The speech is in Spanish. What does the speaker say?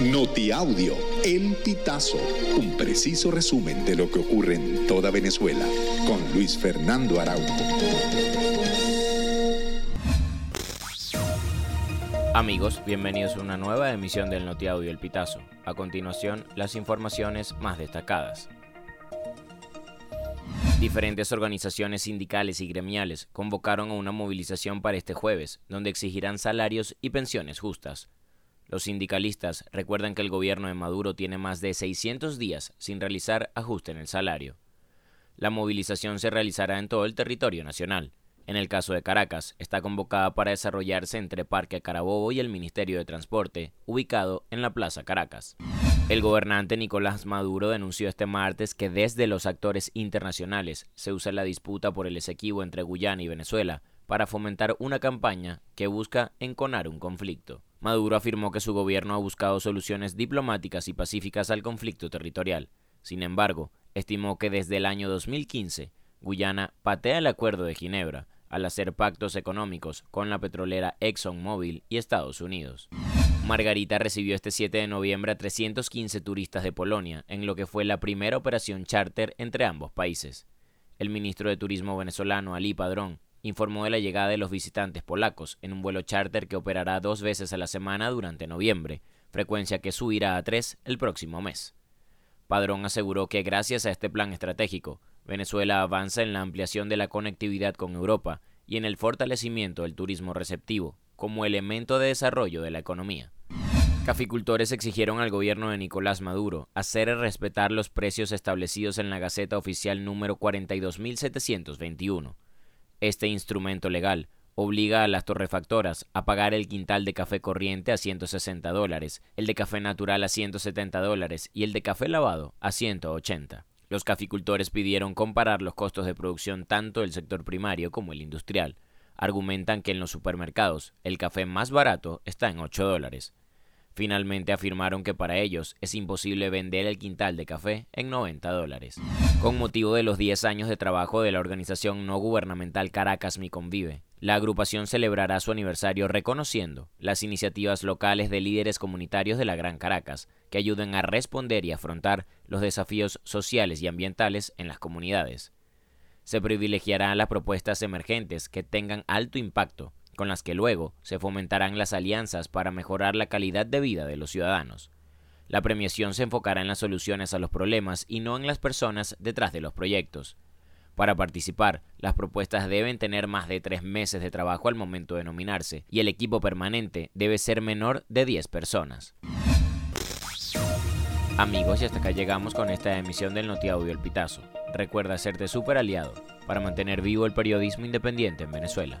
Notiaudio, El Pitazo, un preciso resumen de lo que ocurre en toda Venezuela, con Luis Fernando Araújo. Amigos, bienvenidos a una nueva emisión del Notiaudio El Pitazo. A continuación, las informaciones más destacadas. Diferentes organizaciones sindicales y gremiales convocaron a una movilización para este jueves, donde exigirán salarios y pensiones justas. Los sindicalistas recuerdan que el gobierno de Maduro tiene más de 600 días sin realizar ajuste en el salario. La movilización se realizará en todo el territorio nacional. En el caso de Caracas, está convocada para desarrollarse entre Parque Carabobo y el Ministerio de Transporte, ubicado en la Plaza Caracas. El gobernante Nicolás Maduro denunció este martes que desde los actores internacionales se usa la disputa por el Esequibo entre Guyana y Venezuela para fomentar una campaña que busca enconar un conflicto. Maduro afirmó que su gobierno ha buscado soluciones diplomáticas y pacíficas al conflicto territorial. Sin embargo, estimó que desde el año 2015, Guyana patea el Acuerdo de Ginebra al hacer pactos económicos con la petrolera ExxonMobil y Estados Unidos. Margarita recibió este 7 de noviembre a 315 turistas de Polonia, en lo que fue la primera operación charter entre ambos países. El ministro de Turismo venezolano, Ali Padrón, informó de la llegada de los visitantes polacos en un vuelo charter que operará dos veces a la semana durante noviembre, frecuencia que subirá a tres el próximo mes. Padrón aseguró que gracias a este plan estratégico, Venezuela avanza en la ampliación de la conectividad con Europa y en el fortalecimiento del turismo receptivo, como elemento de desarrollo de la economía. Caficultores exigieron al gobierno de Nicolás Maduro hacer respetar los precios establecidos en la Gaceta Oficial número 42721. Este instrumento legal obliga a las torrefactoras a pagar el quintal de café corriente a 160 dólares, el de café natural a 170 dólares y el de café lavado a 180. Los caficultores pidieron comparar los costos de producción tanto del sector primario como el industrial, argumentan que en los supermercados el café más barato está en 8 dólares. Finalmente afirmaron que para ellos es imposible vender el quintal de café en 90 dólares. Con motivo de los 10 años de trabajo de la organización no gubernamental Caracas Mi Convive, la agrupación celebrará su aniversario reconociendo las iniciativas locales de líderes comunitarios de la Gran Caracas que ayuden a responder y afrontar los desafíos sociales y ambientales en las comunidades se privilegiarán las propuestas emergentes que tengan alto impacto, con las que luego se fomentarán las alianzas para mejorar la calidad de vida de los ciudadanos. La premiación se enfocará en las soluciones a los problemas y no en las personas detrás de los proyectos. Para participar, las propuestas deben tener más de tres meses de trabajo al momento de nominarse y el equipo permanente debe ser menor de 10 personas. Amigos, y hasta acá llegamos con esta emisión del Audio El Pitazo. Recuerda hacerte super aliado para mantener vivo el periodismo independiente en Venezuela.